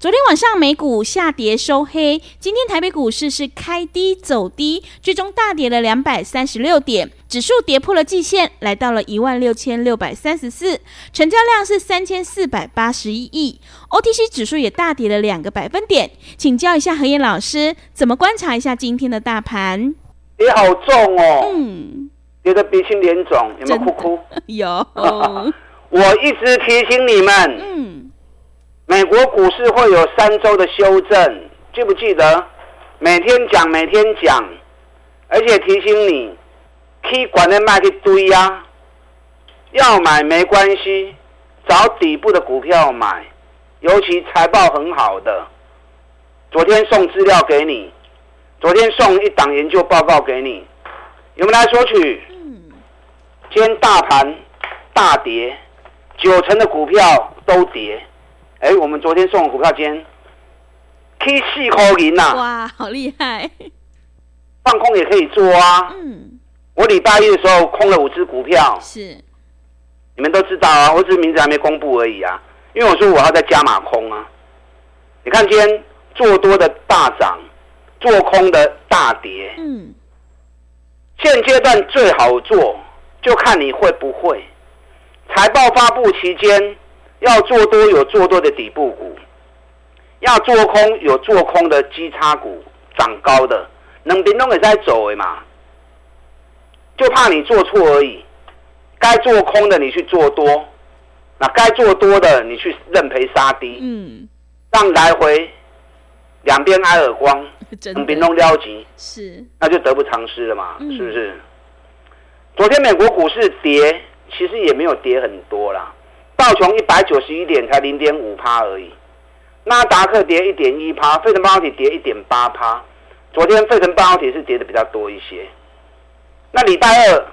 昨天晚上美股下跌收黑，今天台北股市是开低走低，最终大跌了两百三十六点，指数跌破了季线，来到了一万六千六百三十四，成交量是三千四百八十一亿，OTC 指数也大跌了两个百分点。请教一下何燕老师，怎么观察一下今天的大盘？跌好重哦，嗯，跌得鼻青脸肿，有没有哭哭？有，我一直提醒你们，嗯。美国股市会有三周的修正，记不记得？每天讲，每天讲，而且提醒你，可以管的卖一堆呀。要买没关系，找底部的股票买，尤其财报很好的。昨天送资料给你，昨天送一档研究报告给你，有没有来索取？今天大盘大跌，九成的股票都跌。哎，我们昨天送的股票今天 K 四块银呐！哇，好厉害！放空也可以做啊。嗯。我礼拜一的时候空了五只股票。是。你们都知道啊，我只是名字还没公布而已啊。因为我说我要再加码空啊。你看今天做多的大涨，做空的大跌。嗯。现阶段最好做，就看你会不会。财报发布期间。要做多有做多的底部股，要做空有做空的基差股，涨高的，能边都也在走嘛，就怕你做错而已。该做空的你去做多，那该做多的你去认赔杀低，嗯，让来回两边挨耳光，能边弄撩急，是，那就得不偿失了嘛，是不是？昨天美国股市跌，其实也没有跌很多啦。道琼一百九十一点，才零点五趴而已。纳达克跌一点一趴，费城半导体跌一点八趴。昨天费城半导体是跌的比较多一些。那礼拜二，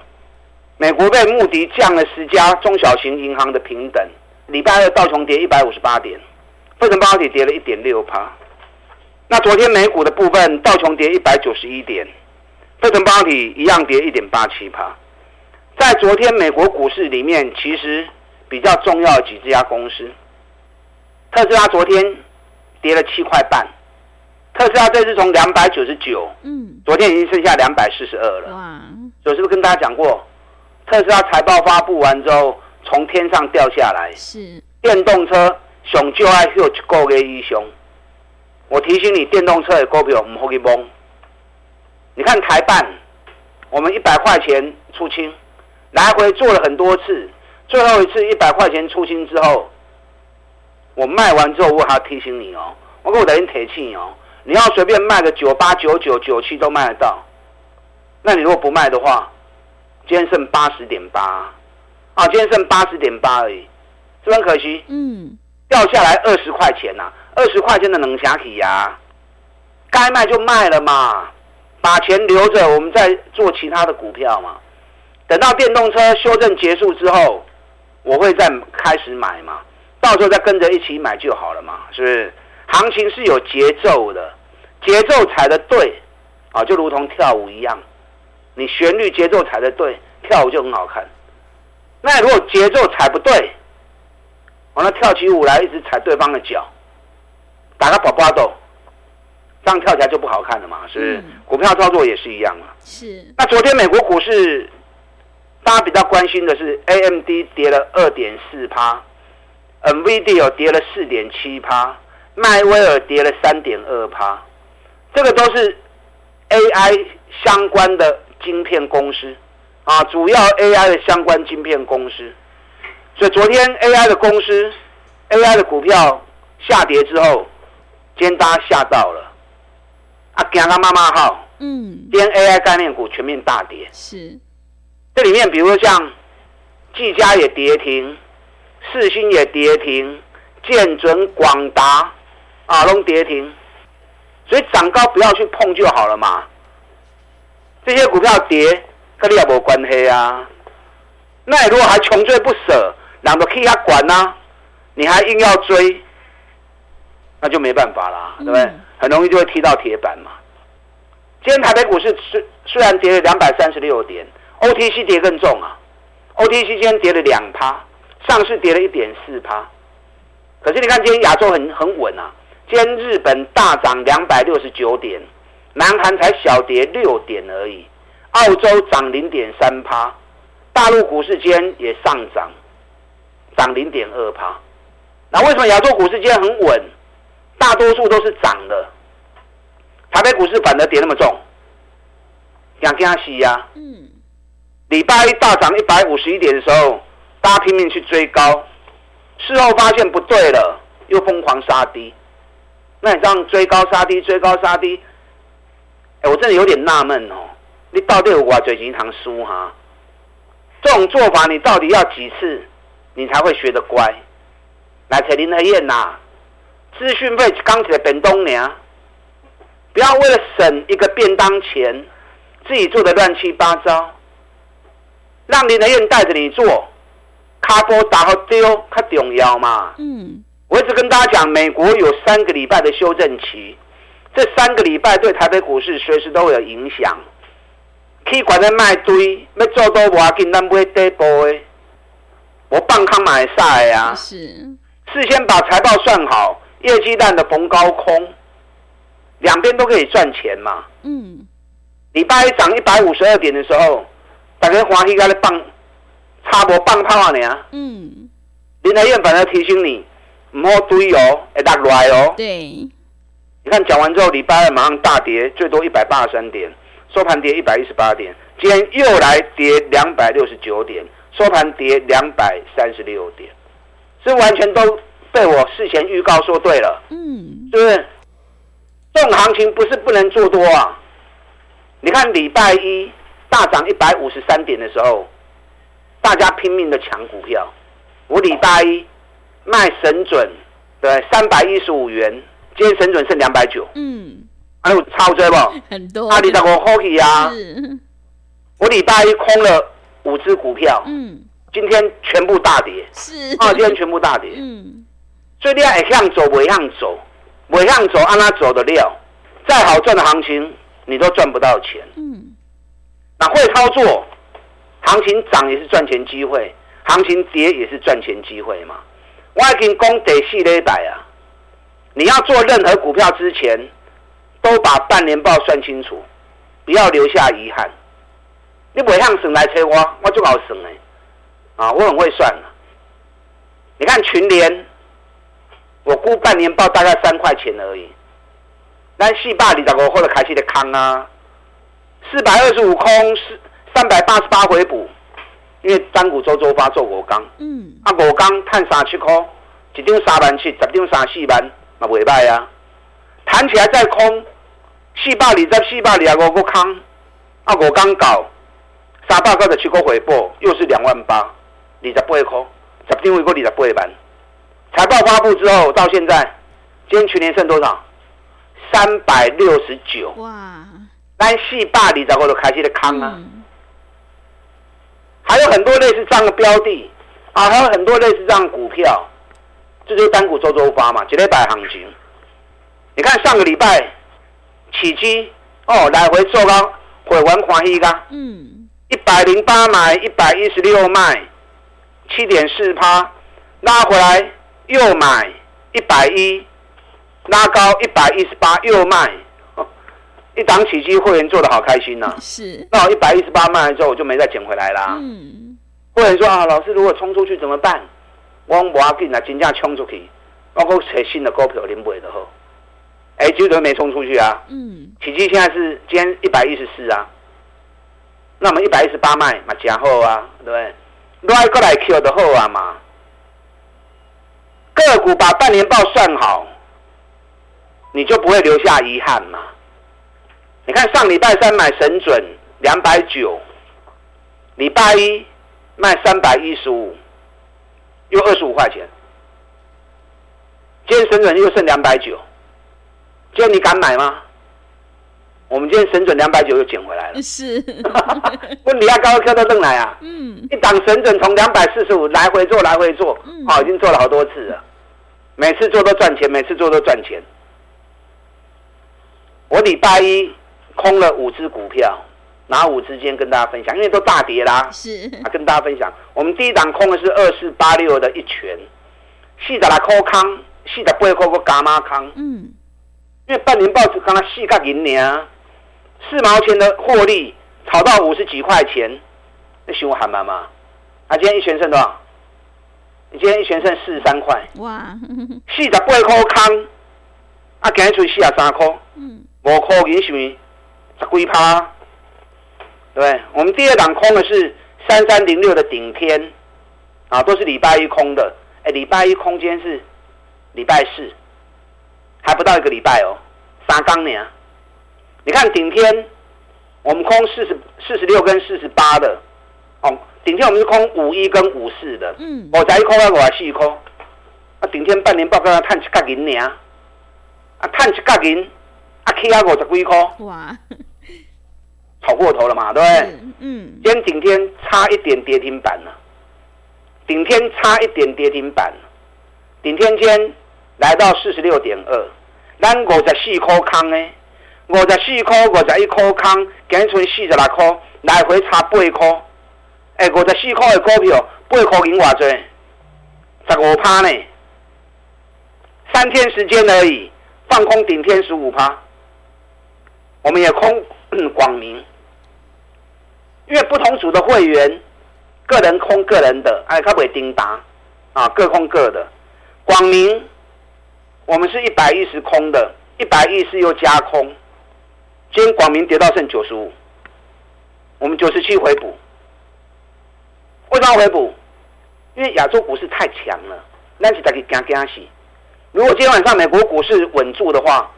美国被穆迪降了十家中小型银行的平等。礼拜二道琼跌一百五十八点，费城半导体跌了一点六趴。那昨天美股的部分，道琼跌一百九十一点，费城半导体一样跌一点八七趴。在昨天美国股市里面，其实。比较重要的几家公司，特斯拉昨天跌了七块半，特斯拉这次从两百九十九，嗯，昨天已经剩下两百四十二了。哇！所以是不是跟大家讲过，特斯拉财报发布完之后从天上掉下来？是。电动车熊就爱有一个月一熊，我提醒你，电动车的股票唔好去碰。你看台办，我们一百块钱出清，来回做了很多次。最后一次一百块钱出清之后，我卖完之后，我还要提醒你哦，我跟我等于铁气哦，你要随便卖个九八九九九七都卖得到，那你如果不卖的话，今天剩八十点八，啊，今天剩八十点八而已，是不是很可惜？嗯，掉下来二十块钱呐、啊，二十块钱的冷霞体呀，该卖就卖了嘛，把钱留着，我们再做其他的股票嘛，等到电动车修正结束之后。我会再开始买嘛，到时候再跟着一起买就好了嘛，是不是？行情是有节奏的，节奏踩的对，啊，就如同跳舞一样，你旋律节奏踩的对，跳舞就很好看。那如果节奏踩不对，完了跳起舞来一直踩对方的脚，打个宝宝豆，这样跳起来就不好看了嘛，是不是？嗯、股票操作也是一样嘛。是。那昨天美国股市。大家比较关心的是，AMD 跌了二点四趴，NVIDIA 跌了四点七趴，迈威尔跌了三点二趴，这个都是 AI 相关的晶片公司啊，主要 AI 的相关晶片公司。所以昨天 AI 的公司，AI 的股票下跌之后，今天大家吓到了，啊，惊他妈妈号，嗯，今天 AI 概念股全面大跌。是，这里面比如说像技嘉也跌停，世芯也跌停，建准、广达啊都跌停，所以涨高不要去碰就好了嘛。这些股票跌跟你也没关系啊。那你如果还穷追不舍，懒得替他管呢？你还硬要追，那就没办法啦，对不对？嗯、很容易就会踢到铁板嘛。今天台北股市虽虽然跌了两百三十六点，OTC 跌更重啊，OTC 今天跌了两趴，上市跌了一点四趴。可是你看今天亚洲很很稳啊，今天日本大涨两百六十九点，南韩才小跌六点而已，澳洲涨零点三趴。大陆股市间也上涨，涨零点二趴。那为什么亚洲股市间很稳？大多数都是涨的。台北股市反而跌那么重，想惊吓呀？嗯。礼拜一大涨一百五十一点的时候，大家拼命去追高，事后发现不对了，又疯狂杀低。那你这样追高杀低，追高杀低，哎，我真的有点纳闷哦。你到底有多少钱堂输哈？这种做法，你到底要几次，你才会学得乖？来，找林和燕呐，资讯费刚起来本东娘，不要为了省一个便当钱，自己做的乱七八糟。让林和彦带着你做，卡波打好丢，较重要嘛。嗯，我一直跟大家讲，美国有三个礼拜的修正期，这三个礼拜对台北股市随时都会有影响。去管在卖堆，要做多无要紧，咱买底部的。我放空买晒呀。是。事先把财报算好，业绩烂的逢高空，两边都可以赚钱嘛。嗯。礼拜一涨一百五十二点的时候，大家欢喜在那放，差不多放炮呢。嗯。林和彦本来提醒你，唔好堆哦，会落来哦。对。你看讲完之后，礼拜二马上大跌，最多一百八十三点。收盘跌一百一十八点，今天又来跌两百六十九点，收盘跌两百三十六点，这完全都被我事前预告说对了，嗯，是不是？这种行情不是不能做多啊！你看礼拜一大涨一百五十三点的时候，大家拼命的抢股票，我礼拜一卖神准，对，三百一十五元，今天神准剩两百九，嗯。还有超追不？很多。阿里的我 hockey 啊，我礼拜一空了五只股票，嗯，今天全部大跌，是。啊，今天全部大跌，嗯，所以你要会向走，不会向走，不会向走，按他走的料，再好赚的行情，你都赚不到钱，嗯，那会操作，行情涨也是赚钱机会，行情跌也是赚钱机会嘛。我已经讲第四礼拜啊，你要做任何股票之前。都把半年报算清楚，不要留下遗憾。你不会向省来催我，我就好省哎，啊，我很会算。你看群联，我估半年报大概三块钱而已。那四百二十五或者开始的康啊，四百二十五空，四三百八十八回补，因为单股周周发做五钢，嗯，啊五钢探三七空，一张三万七，十张三四万，嘛袂歹啊。弹起来再空，四百二十四百二十五个空，啊五刚搞，三百九十七个回报，又是两万八，二十八空，十点回过二十八万。财报发布之后到现在，今天全年剩多少？三百六十九。哇！咱四百二十五就开始的空啊，嗯、还有很多类似这样的标的啊，还有很多类似这样的股票，这就是单股周周发嘛，一礼拜行情。你看上个礼拜，起基哦，来回做高，回完狂一个，嗯，一百零八买，一百一十六卖，七点四趴，拉回来又买一百一，拉高一百一十八又卖，一档起基会员做的好开心呐、啊，是，那我一百一十八卖了之后我就没再捡回来啦，嗯，会员说啊，老师如果冲出去怎么办？我不要紧啊，金价冲出去，我够找新的股票你买的好。哎，结果没冲出去啊！嗯，奇迹现在是今天一百一十四啊，那我们一百一十八卖嘛，加厚啊，对不对？来过来 Q 的后啊嘛，个股把半年报算好，你就不会留下遗憾嘛。你看上礼拜三买神准两百九，礼拜一卖三百一十五，又二十五块钱。今天神准又剩两百九，今天你敢买吗？我们今天神准两百九又捡回来了。是，问你要高科都弄来啊。嗯，一档神准从两百四十五来回做来回做，嗯，好，已经做了好多次了，每次做都赚钱，每次做都赚钱。我礼拜一空了五只股票，哪五只？今天跟大家分享，因为都大跌啦。是啊，跟大家分享，我们第一档空的是二四八六的一拳，四十来块空，四十八块个加码康。嗯，因为半年报纸刚刚四角银年，四毛钱的获利炒到五十几块钱，那行我喊妈妈。啊，今天一拳剩多少？你今天一拳剩四十三块。哇，四十八块康，啊，今日出四十三块。嗯，五块银是不是十几趴？对？我们第二档空的是三三零六的顶天，啊，都是礼拜一空的。哎，礼拜一空间是礼拜四，还不到一个礼拜哦，三刚年。你看顶天，我们空四十四十六跟四十八的，哦，顶天我们是空五一跟五四的，嗯，五十一空啊，五十四空，啊，顶天半年报告要赚一角银呢，啊，赚一角银。啊，K 啊，五十几块，哇，炒过头了嘛，对不对？嗯，今天顶天差一点跌停板了，顶天差一点跌停板，顶天间来到四十六点二，咱五十四块空呢，五十四块五十一块空，今日剩四十六块，来回差八块，哎，五十四块的股票，八块银偌济，十五趴呢，三天时间而已，放空顶天十五趴。我们也空广明，因为不同组的会员，个人空个人的，哎，他不会叮当，啊，各空各的。广明，我们是一百一十空的，一百一十又加空，今天广明跌到剩九十五，我们九十七回补。为什么回补？因为亚洲股市太强了，那是大家惊惊死。如果今天晚上美国股市稳住的话，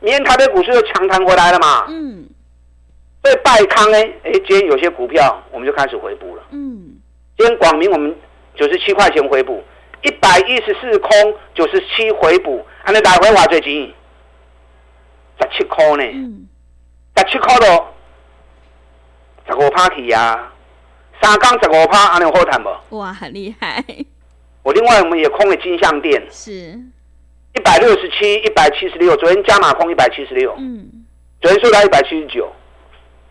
明天台北股市又强弹回来了嘛？嗯，所以拜康呢，哎，今天有些股票我们就开始回补了。嗯，今天广明我们九十七块钱回补，一百一十四空九十七回补，按你来回话最近十七块呢，嗯，十七块都十五趴起呀，三缸十五趴，安尼有好谈不？哇，很厉害，我另外我们也空了金像店，是，一百六十七、一百七十六，昨天加码空一百七十六。嗯，昨天收到一百七十九，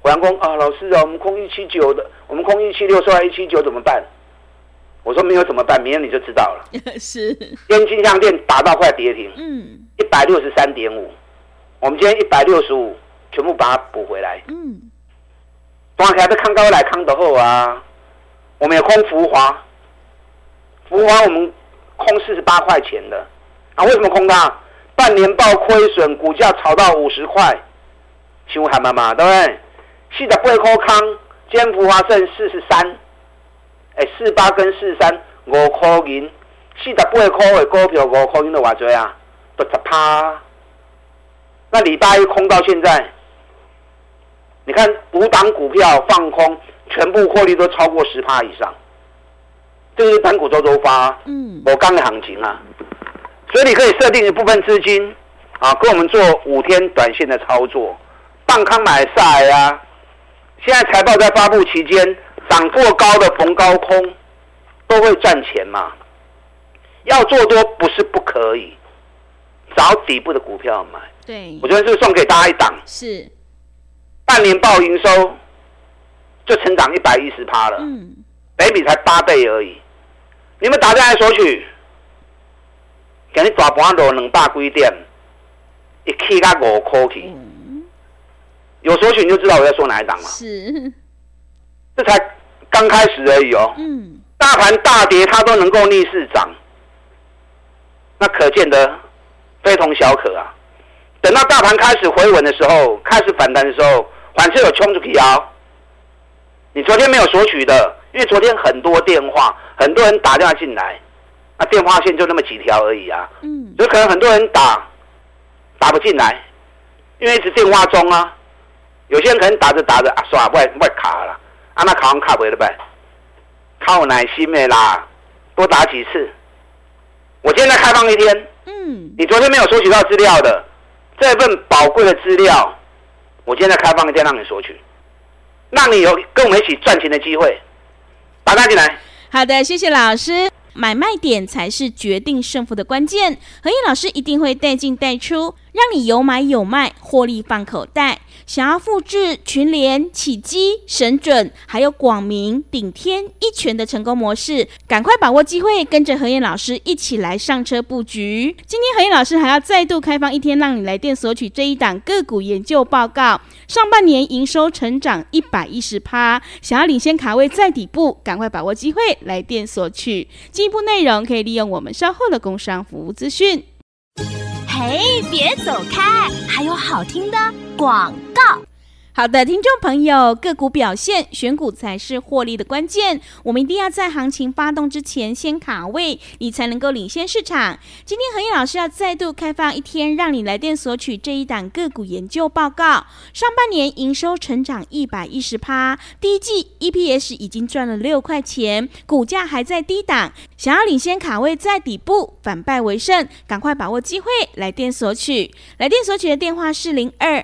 回阳工啊，老师啊，我们空一七九的，我们空一七六收到一七九怎么办？我说没有怎么办，明天你就知道了。是，今天金项店打到快跌停，嗯，一百六十三点五，我们今天一百六十五，全部把它补回来。嗯，当然还是康高来康德后啊，我们也空浮华，福华我们空四十八块钱的啊，为什么空它？半年报亏损，股价炒到五十块，请问还妈妈对不对？四十八块康，今天福华剩四十三，哎，四八跟四三五块银，四十八块的股票五块银的话多啊，都十趴。那礼拜一空到现在。你看五档股票放空，全部获利都超过十趴以上，这个是盘股周周发，嗯，我刚的行情啊，所以你可以设定一部分资金啊，跟我们做五天短线的操作，半康买晒啊。现在财报在发布期间，涨过高的逢高空都会赚钱嘛。要做多不是不可以，找底部的股票买。对我，觉得是送给大家一档。是，半年报营收就成长一百一十趴了，嗯，北比才八倍而已。你们打电话来索取，给你大盘落两百几点，一起到五块去。嗯，有索取你就知道我在说哪一档了。是，这才刚开始而已哦。嗯，大盘大跌它都能够逆势涨，那可见得非同小可啊。等到大盘开始回稳的时候，开始反弹的时候，反正有冲出去啊。你昨天没有索取的，因为昨天很多电话，很多人打电话进来，那电话线就那么几条而已啊。嗯，有可能很多人打打不进来，因为一直电话中啊。有些人可能打着打着啊，算了，不会不会卡了，啊那卡完卡不了呗，靠耐心的啦，多打几次。我今天再开放一天，嗯，你昨天没有索取到资料的这份宝贵的资料，我今天再开放一天让你索取，让你有跟我们一起赚钱的机会，打单进来。好的，谢谢老师。买卖点才是决定胜负的关键，何毅老师一定会带进带出，让你有买有卖，获利放口袋。想要复制群联、起基、神准，还有广明、顶天一拳的成功模式，赶快把握机会，跟着何燕老师一起来上车布局。今天何燕老师还要再度开放一天，让你来电索取这一档个股研究报告。上半年营收成长一百一十趴，想要领先卡位在底部，赶快把握机会来电索取。进一步内容可以利用我们稍后的工商服务资讯。嘿，别走开，还有好听的广告。好的，听众朋友，个股表现，选股才是获利的关键。我们一定要在行情发动之前先卡位，你才能够领先市场。今天和彦老师要再度开放一天，让你来电索取这一档个股研究报告。上半年营收成长一百一十趴，第一季 EPS 已经赚了六块钱，股价还在低档。想要领先卡位在底部，反败为胜，赶快把握机会来电索取。来电索取的电话是零二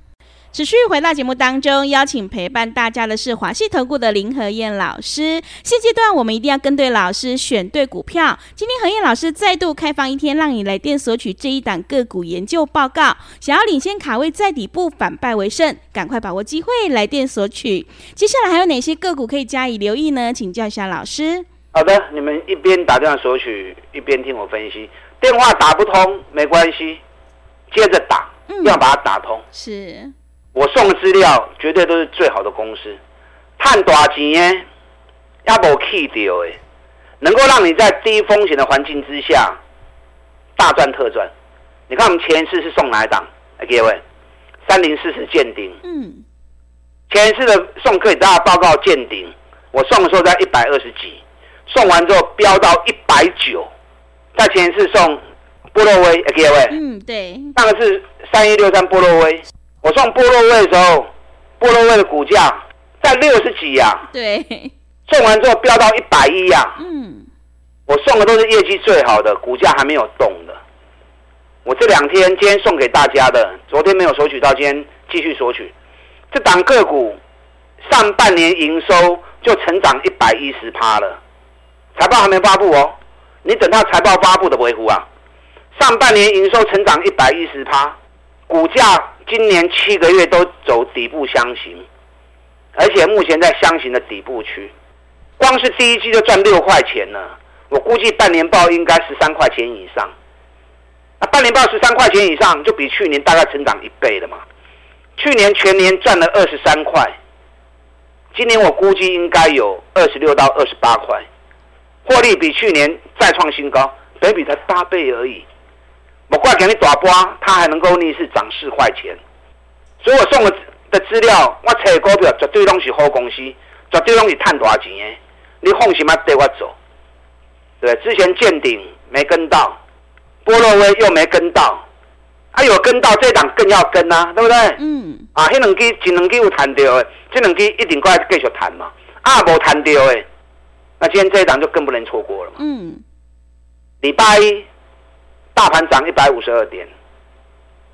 持续回到节目当中，邀请陪伴大家的是华信投顾的林和燕老师。现阶段我们一定要跟对老师，选对股票。今天和燕老师再度开放一天，让你来电索取这一档个股研究报告。想要领先卡位在底部，反败为胜，赶快把握机会来电索取。接下来还有哪些个股可以加以留意呢？请教一下老师。好的，你们一边打电话索取，一边听我分析。电话打不通没关系，接着打，嗯、要把它打通。是。我送的资料绝对都是最好的公司，赚大钱耶，也无去掉诶，能够让你在低风险的环境之下大赚特赚。你看我们前一次是送哪一档？来各位，三零四是见顶。嗯。前一次的送给大家报告见顶，我送的时候在一百二十几，送完之后飙到一百九。在前一次送波洛威，来各位。嗯，对。上个是三一六三波洛威。我送波洛威的时候，波洛威的股价在六十几呀、啊。对。送完之后飙到一百一呀。嗯。我送的都是业绩最好的，股价还没有动的。我这两天今天送给大家的，昨天没有索取到，今天继续索取。这档个股上半年营收就成长一百一十趴了，财报还没发布哦，你等它财报发布的维护啊。上半年营收成长一百一十趴，股价。今年七个月都走底部箱型，而且目前在箱型的底部区，光是第一季就赚六块钱了。我估计半年报应该十三块钱以上。那半年报十三块钱以上，就比去年大概成长一倍了嘛。去年全年赚了二十三块，今年我估计应该有二十六到二十八块，获利比去年再创新高，本比才八倍而已。我怪给你大波，它还能够逆势涨四块钱，所以我送的的资料，我找股票绝对拢是好公司，绝对拢是赚大钱的。你放心嘛，带我走。对，之前见顶没跟到，波洛威又没跟到，啊有跟到这档更要跟啊，对不对？嗯。啊，那两支前两支有谈到的，这两支一定过来继续谈嘛。啊，无谈到的，那今天这一档就更不能错过了嘛。嗯。礼拜一。大盘涨一百五十二点，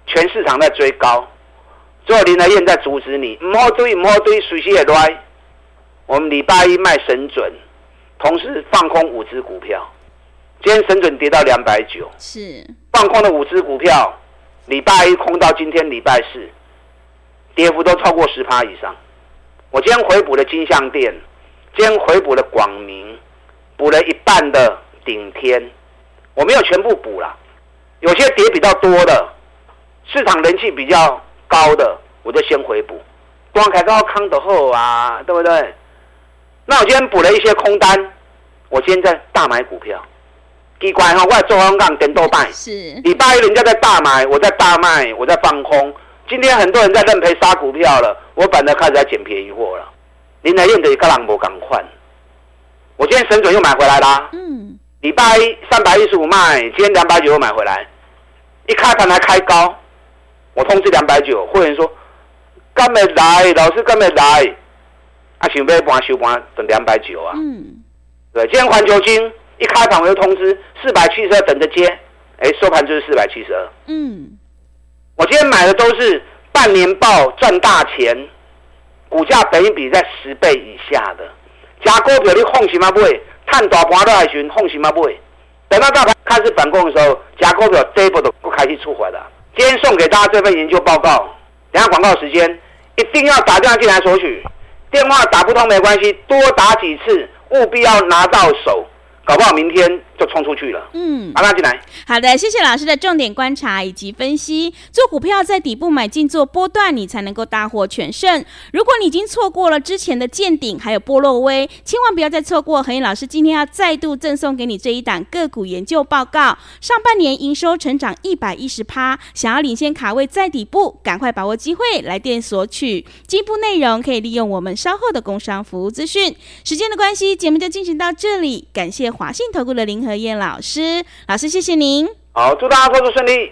全市场在追高，最后林德燕在阻止你，唔好追，唔好追，随时也来。我们礼拜一卖神准，同时放空五只股票。今天神准跌到两百九，是放空的五只股票，礼拜一空到今天礼拜四，跌幅都超过十趴以上。我今天回补了金项店，今天回补了广明，补了一半的顶天，我没有全部补了。有些跌比较多的，市场人气比较高的，我就先回补。光凯高康的后啊，对不对？那我今天补了一些空单，我今天在大买股票，奇怪哈，我在做空杠点多卖，是礼拜一人家在大买，我在大卖，我在放空。今天很多人在认赔杀股票了，我反而开始在捡便宜货了。林来燕的格朗博赶快，我今天神准又买回来啦。嗯，礼拜一三百一十五卖，今天两百九又买回来，一开盘还开高，我通知两百九，会员说，干没来，老师干没来，啊，想要盘收盘等两百九啊。嗯，对，今天环球金一开盘我就通知四百七十二等着接，哎，收盘就是四百七十二。嗯。我今天买的都是半年报赚大钱，股价等于比在十倍以下的，加股票你放心吗？不会，探大盘都还行，放心吗？不会，等到大盘开始反攻的时候，假股票这一波都不开始出回了。今天送给大家这份研究报告，等下广告时间一定要打电话进来索取，电话打不通没关系，多打几次，务必要拿到手。搞不好明天就冲出去了。嗯，好，那进来。好的，谢谢老师的重点观察以及分析。做股票在底部买进做波段，你才能够大获全胜。如果你已经错过了之前的见顶还有波洛威，千万不要再错过。恒毅老师今天要再度赠送给你这一档个股研究报告。上半年营收成长一百一十趴，想要领先卡位在底部，赶快把握机会来电索取。进一步内容可以利用我们稍后的工商服务资讯。时间的关系，节目就进行到这里，感谢。华信投顾的林和燕老师，老师谢谢您。好，祝大家操作顺利。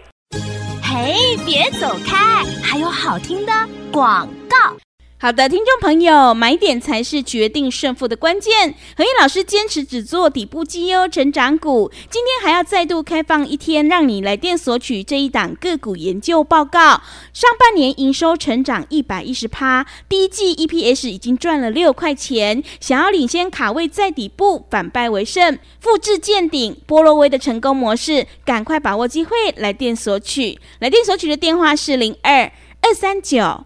嘿，别走开，还有好听的广告。好的，听众朋友，买点才是决定胜负的关键。和彦老师坚持只做底部绩优成长股，今天还要再度开放一天，让你来电索取这一档个股研究报告。上半年营收成长一百一十趴，第一季 EPS 已经赚了六块钱。想要领先卡位在底部，反败为胜，复制见顶波罗威的成功模式，赶快把握机会来电索取。来电索取的电话是零二二三九。